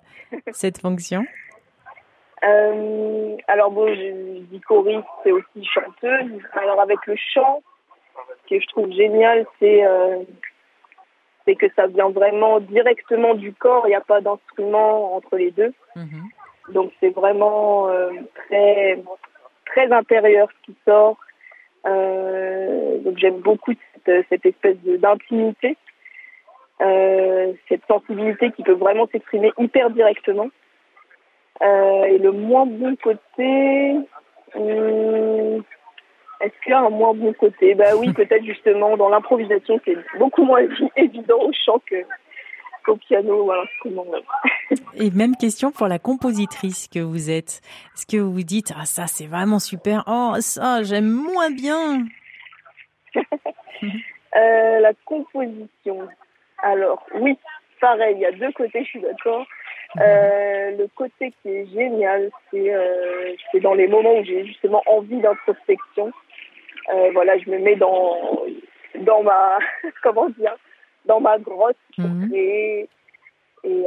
cette fonction? Euh, Alors bon, je, dis choriste, c'est aussi chanteuse. Alors avec le chant, ce que je trouve génial, c'est euh, que ça vient vraiment directement du corps. Il n'y a pas d'instrument entre les deux. Mhm. Donc c'est vraiment euh, très très intérieur ce qui sort. Euh, donc j'aime beaucoup cette, cette espèce d'intimité, euh, cette sensibilité qui peut vraiment s'exprimer hyper directement. Euh, et le moins bon côté, hum, est-ce qu'il y a un moins bon côté? Bah oui, (laughs) peut-être justement dans l'improvisation, c'est beaucoup moins évi- (laughs) évident au chant que qu'au piano ou à l'instrument. (laughs) Et même question pour la compositrice que vous êtes. Est-ce que vous vous dites, ah ça c'est vraiment super, oh ça j'aime moins bien (laughs) Euh, la composition. Alors oui, pareil, il y a deux côtés, je suis d'accord. Euh, le côté qui est génial, c'est euh, c'est dans les moments où j'ai justement envie d'introspection. Euh, voilà, je me mets dans dans ma (laughs) comment dire dans ma grotte pour Mhm. créer et,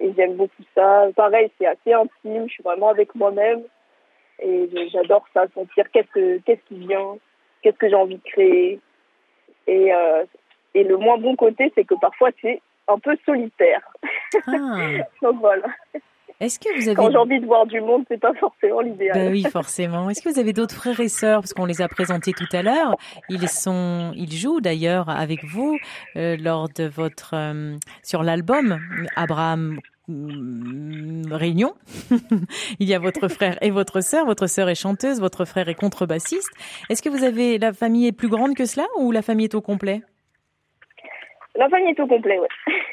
et j'aime beaucoup ça. Pareil, c'est assez intime. Je suis vraiment avec moi-même et j'adore ça, sentir qu'est-ce que qu'est-ce qui vient, qu'est-ce que j'ai envie de créer. Et euh, et le moins bon côté, c'est que parfois c'est un peu solitaire. Ah. (laughs) Donc voilà. Est-ce que vous avez... Quand j'ai envie de voir du monde, c'est pas forcément l'idéal. Bah oui, forcément. Est-ce que vous avez d'autres frères et sœurs? Parce qu'on les a présentés tout à l'heure. Ils sont, ils jouent d'ailleurs avec vous euh, lors de votre euh, sur l'album Abraham Réunion. (laughs) Il y a votre frère et votre sœur. Votre sœur est chanteuse, votre frère est contrebassiste. Est-ce que vous avez la famille est plus grande que cela ou la famille est au complet? La famille est au complet, ouais.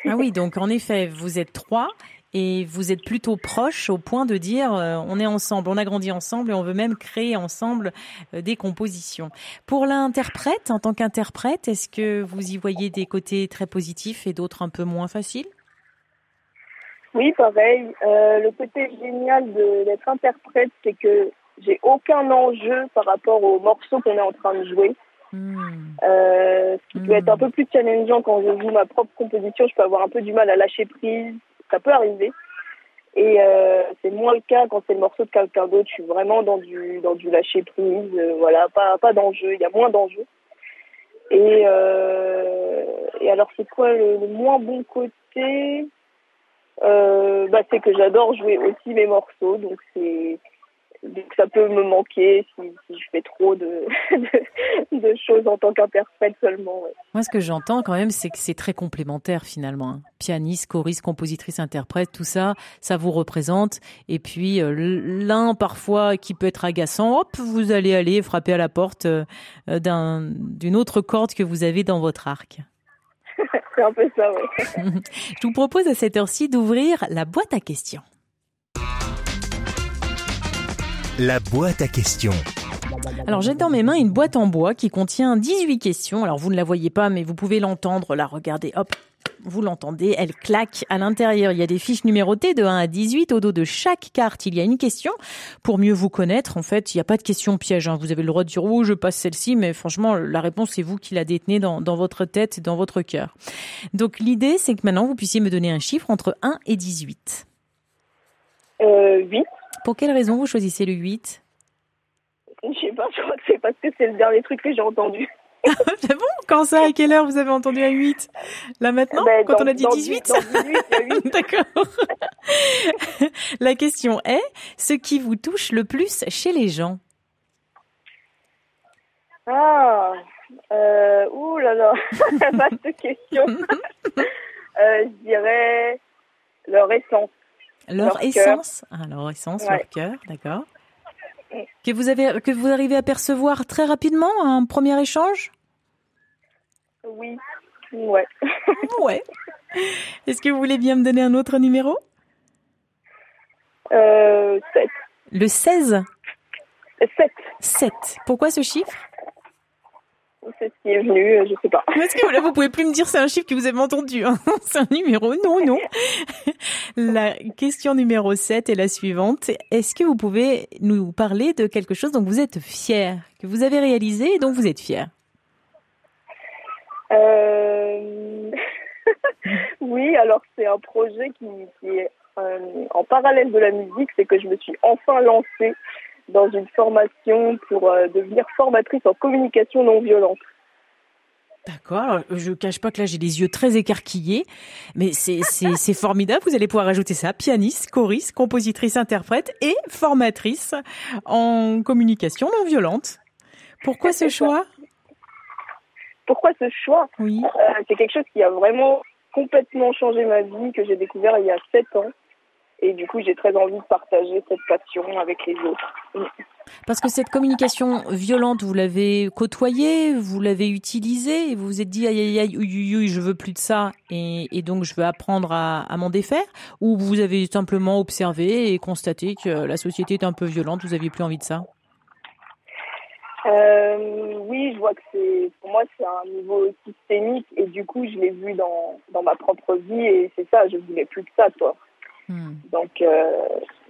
Ah oui, (laughs) donc en effet, vous êtes trois et vous êtes plutôt proches au point de dire euh, on est ensemble, on a grandi ensemble et on veut même créer ensemble euh, des compositions. Pour l'interprète, en tant qu'interprète, est-ce que vous y voyez des côtés très positifs et d'autres un peu moins faciles? Oui, pareil. Euh, le côté génial de- d'être interprète, c'est que j'ai aucun enjeu par rapport aux morceaux qu'on est en train de jouer. Hmm. Euh, ce qui peut Hmm. être un peu plus challengeant quand je joue ma propre composition, je peux avoir un peu du mal à lâcher prise. Ça peut arriver. Et euh, c'est moins le cas quand c'est le morceau de quelqu'un d'autre. Je suis vraiment dans du dans du lâcher prise. euh, voilà, pas pas d'enjeu. Il y a moins d'enjeux. Et euh, et alors c'est quoi le, le moins bon côté? Bah, c'est que j'adore jouer aussi mes morceaux, donc ça peut me manquer si, je fais trop (laughs) de, choses en tant qu'interprète seulement. Moi, ce que j'entends quand même, c'est que c'est très complémentaire finalement. hein. Pianiste, choriste, compositrice, interprète, tout ça, ça vous représente. Et puis euh, l'un parfois qui peut être agaçant, hop, vous allez aller frapper à la porte euh, d'un d'une autre corde que vous avez dans votre arc. C'est un peu ça, ouais. (laughs) Je vous propose à cette heure-ci d'ouvrir la boîte à questions. La boîte à questions. Alors j'ai dans mes mains une boîte en bois qui contient 18 questions. Alors vous ne la voyez pas, mais vous pouvez l'entendre. Là, regardez, hop, vous l'entendez, elle claque à l'intérieur. Il y a des fiches numérotées de 1 à 18. Au dos de chaque carte, il y a une question. Pour mieux vous connaître, en fait, il n'y a pas de question piège. hein. Vous avez le droit de dire, oh, je passe celle-ci, mais franchement, la réponse, c'est vous qui la détenez dans, dans votre tête et dans votre cœur. Donc l'idée, c'est que maintenant, vous puissiez me donner un chiffre entre 1 et 18. Euh, 8, Pour quelle raison vous choisissez le 8 je sais pas, je crois que c'est parce que c'est le dernier truc que j'ai entendu. (laughs) C'est bon Quand ça À quelle heure vous avez entendu un 8 Là maintenant Ben, Quand dans- on a dit dans 18 Dans 18, il y a 8. (laughs) D'accord. (laughs) La question est, ce qui vous touche le plus chez les gens? Ah, euh, ouh là là, vaste question. euh, je dirais leur essence. Leur, essence? Ah, leur essence, Ouais. leur cœur, d'accord. Que vous, avez, que vous arrivez à percevoir très rapidement un premier échange? Oui, ouais. (laughs) Ouais. Est-ce que vous voulez bien me donner un autre numéro? Euh, 7. Le 16 7, 7. Pourquoi ce chiffre? C'est ce qui est venu, euh, je sais pas. Est-ce que là, vous pouvez plus me dire c'est un chiffre que vous avez entendu hein (laughs) C'est un numéro Non, non. (laughs) La question numéro 7 est la suivante. Est-ce que vous pouvez nous parler de quelque chose dont vous êtes fier, que vous avez réalisé et dont vous êtes fier? Euh... (laughs) oui, alors c'est un projet qui, qui est euh, en parallèle de la musique, c'est que je me suis enfin lancée dans une formation pour euh, devenir formatrice en communication non violente. D'accord. Je cache pas que là j'ai les yeux très écarquillés, mais c'est formidable. Vous allez pouvoir ajouter ça pianiste, choriste, compositrice, interprète et formatrice en communication non violente. Pourquoi ce choix? Pourquoi ce choix? Oui. Euh, C'est quelque chose qui a vraiment complètement changé ma vie, que j'ai découvert il y a sept ans. Et du coup, j'ai très envie de partager cette passion avec les autres. Parce que cette communication violente, vous l'avez côtoyée, vous l'avez utilisée, et vous vous êtes dit aïe aïe aïe, oui, oui, je veux plus de ça, et, et donc je veux apprendre à, à m'en défaire, ou vous avez simplement observé et constaté que la société est un peu violente, vous aviez plus envie de ça? Euh, oui, je vois que c'est, pour moi, c'est un niveau systémique et du coup, je l'ai vu dans, dans ma propre vie et c'est ça, je voulais plus que ça, toi. Hmm. Donc, euh,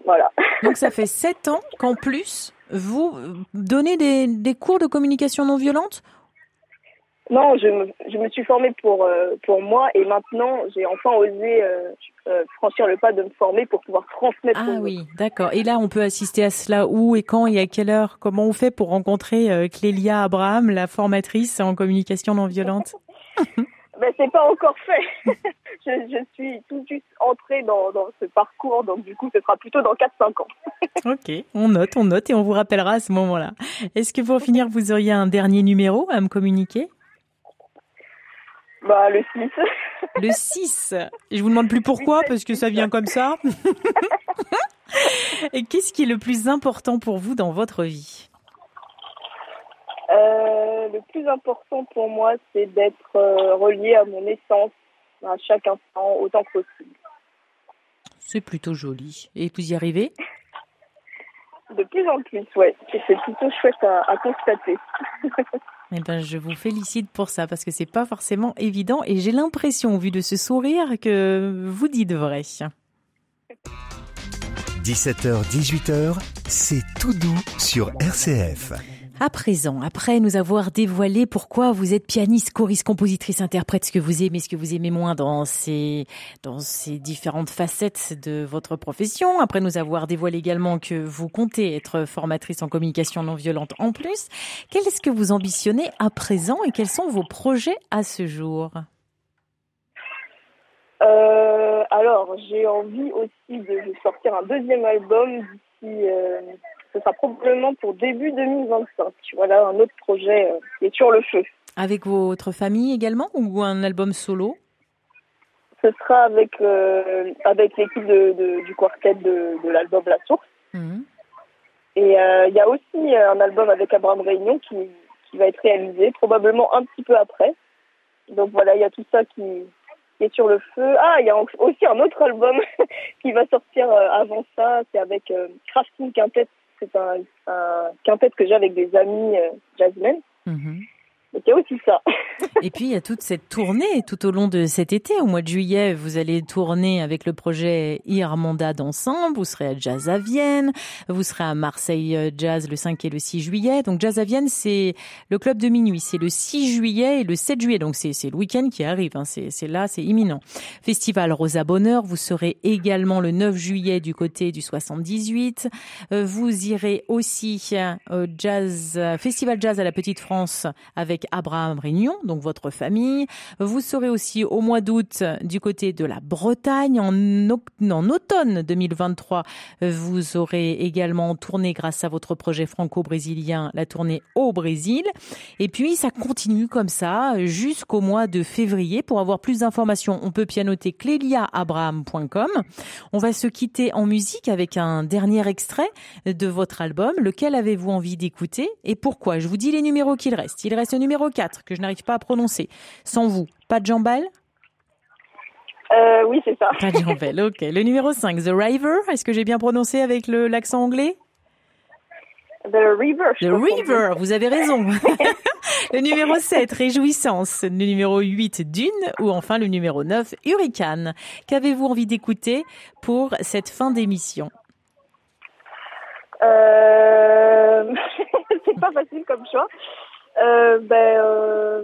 voilà. (laughs) Donc ça fait sept ans qu'en plus vous donnez des, des cours de communication non violente? Non, je me, je me suis formée pour, euh, pour moi et maintenant, j'ai enfin osé euh, franchir le pas de me former pour pouvoir transmettre. Ah oui, d'accord. Et là, on peut assister à cela où et quand et à quelle heure? Comment on fait pour rencontrer Clélia Abraham, la formatrice en communication non violente? (laughs) Ben, c'est pas encore fait. (laughs) je, je suis tout juste entrée dans, dans ce parcours, donc du coup, ce sera plutôt dans 4-5 ans. (laughs) Ok, on note, on note et on vous rappellera à ce moment-là. Est-ce que pour finir, vous auriez un dernier numéro à me communiquer? Bah, le 6. Le 6. Je vous demande plus pourquoi, parce que ça vient comme ça. (laughs) et qu'est-ce qui est le plus important pour vous dans votre vie? Le plus important pour moi, c'est d'être euh, relié à mon essence à chaque instant autant que possible. C'est plutôt joli. Et vous y arrivez? (laughs) De plus en plus, ouais. C'est plutôt chouette à, à constater. (laughs) Eh ben, je vous félicite pour ça parce que c'est pas forcément évident et j'ai l'impression, vu de ce sourire, que vous dites vrai. 17h, 18h, c'est tout doux sur RCF. À présent, après nous avoir dévoilé pourquoi vous êtes pianiste, choriste, compositrice, interprète, ce que vous aimez, ce que vous aimez moins dans ces, différentes facettes de votre profession, après nous avoir dévoilé également que vous comptez être formatrice en communication non violente en plus, quel est-ce que vous ambitionnez à présent et quels sont vos projets à ce jour? Euh, alors, j'ai envie aussi de sortir un deuxième album d'ici. euh, ce sera probablement pour début 2025. Voilà un autre projet euh, qui est sur le feu. Avec votre famille également ou un album solo? Ce sera avec euh, avec l'équipe de, de- du quartet de, de l'album La Source. Mhm. Et euh, il y a aussi un album avec Abraham Réunion qui, qui va être réalisé probablement un petit peu après. Donc voilà, il y a tout ça qui, qui est sur le feu. Ah, il y a aussi un autre album (laughs) qui va sortir avant ça. C'est avec euh, Crafting Quintet. C'est un, un quintet que j'ai avec des amis euh, jazzmen. Mhm. Aussi ça. (laughs) Et puis il y a toute cette tournée tout au long de cet été. Au mois de juillet, vous allez tourner avec le projet Irmanda d'ensemble. Vous serez à Jazz à Vienne. Vous serez à Marseille euh, Jazz le 5 et le 6 juillet. Donc Jazz à Vienne, c'est le club de minuit. C'est le 6 juillet et le 7 juillet. Donc c'est le week-end qui arrive. hein. C'est là, c'est imminent. Festival Rosa Bonheur. Vous serez également le 9 juillet du côté du 78. Euh, Vous irez aussi au jazz, euh, festival jazz à la Petite France avec Abraham Réunion, donc votre famille. Vous serez aussi au mois d'août du côté de la Bretagne. En, en automne 2023, vous aurez également tourné grâce à votre projet franco-brésilien la tournée au Brésil. Et puis ça continue comme ça jusqu'au mois de février. Pour avoir plus d'informations, on peut pianoter cleliaabraham.com. On va se quitter en musique avec un dernier extrait de votre album. Lequel avez-vous envie d'écouter et pourquoi? Je vous dis les numéros qu'il reste. Il reste le numéro 4 que je n'arrive pas à prononcer. Sans vous, pas de jambal Euh, oui, c'est ça. Pas de jambal, ok. Le numéro 5, The River. Est-ce que j'ai bien prononcé avec le- l'accent anglais? The River. The. River, vous avez raison. (laughs) le numéro 7, Réjouissance. Le numéro 8, Dune. Ou enfin le numéro 9, Hurricane. Qu'avez-vous envie d'écouter pour cette fin d'émission? Euh... (laughs) c'est pas facile comme choix. Euh, ben, euh...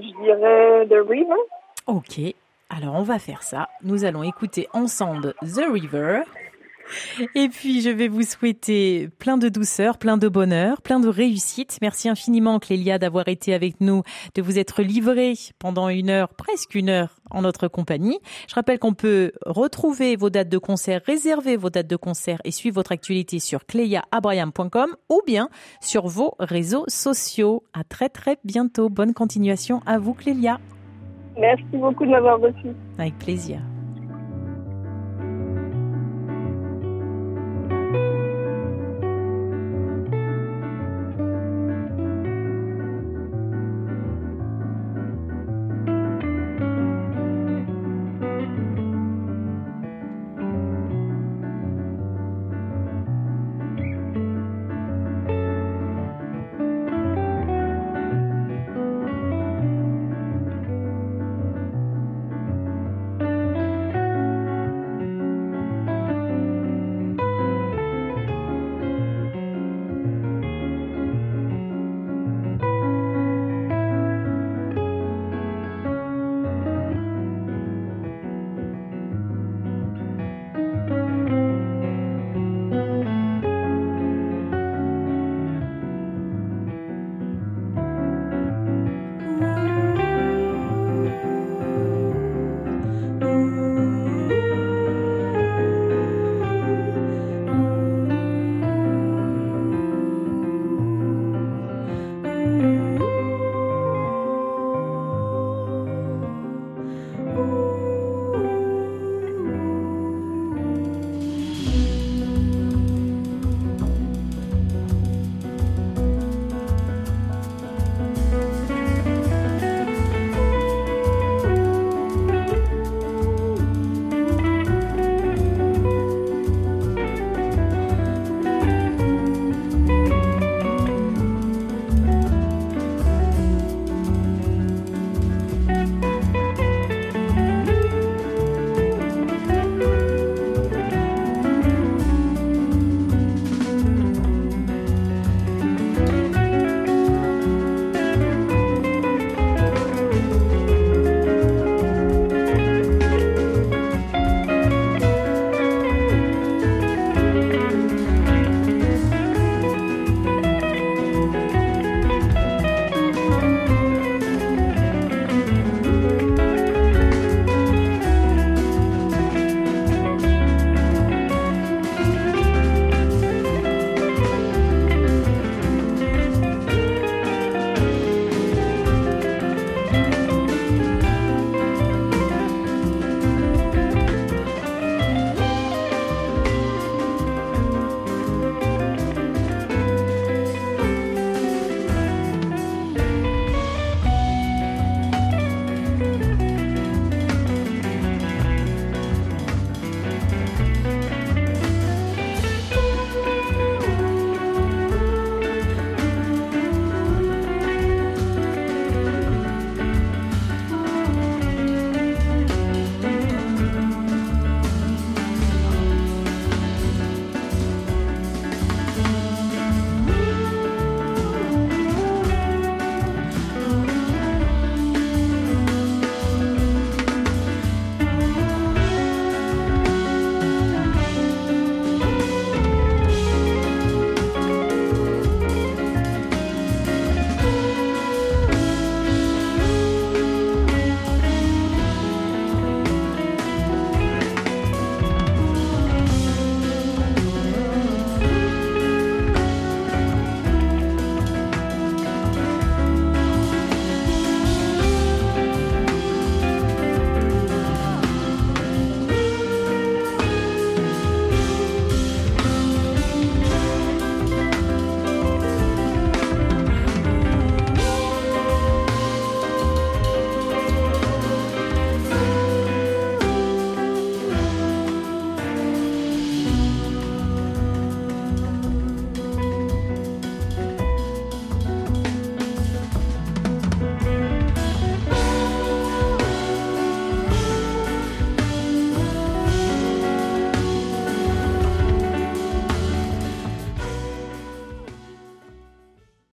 je dirais The River. Ok, alors on va faire ça. Nous allons écouter ensemble The River Et puis, je vais vous souhaiter plein de douceur, plein de bonheur, plein de réussite. Merci infiniment, Clélia, d'avoir été avec nous, de vous être livrée pendant une heure, presque une heure, en notre compagnie. Je rappelle qu'on peut retrouver vos dates de concert, réserver vos dates de concert et suivre votre actualité sur cléa.abraham.com ou bien sur vos réseaux sociaux. À très très bientôt. Bonne continuation à vous, Clélia. Merci beaucoup de m'avoir reçu. Avec plaisir.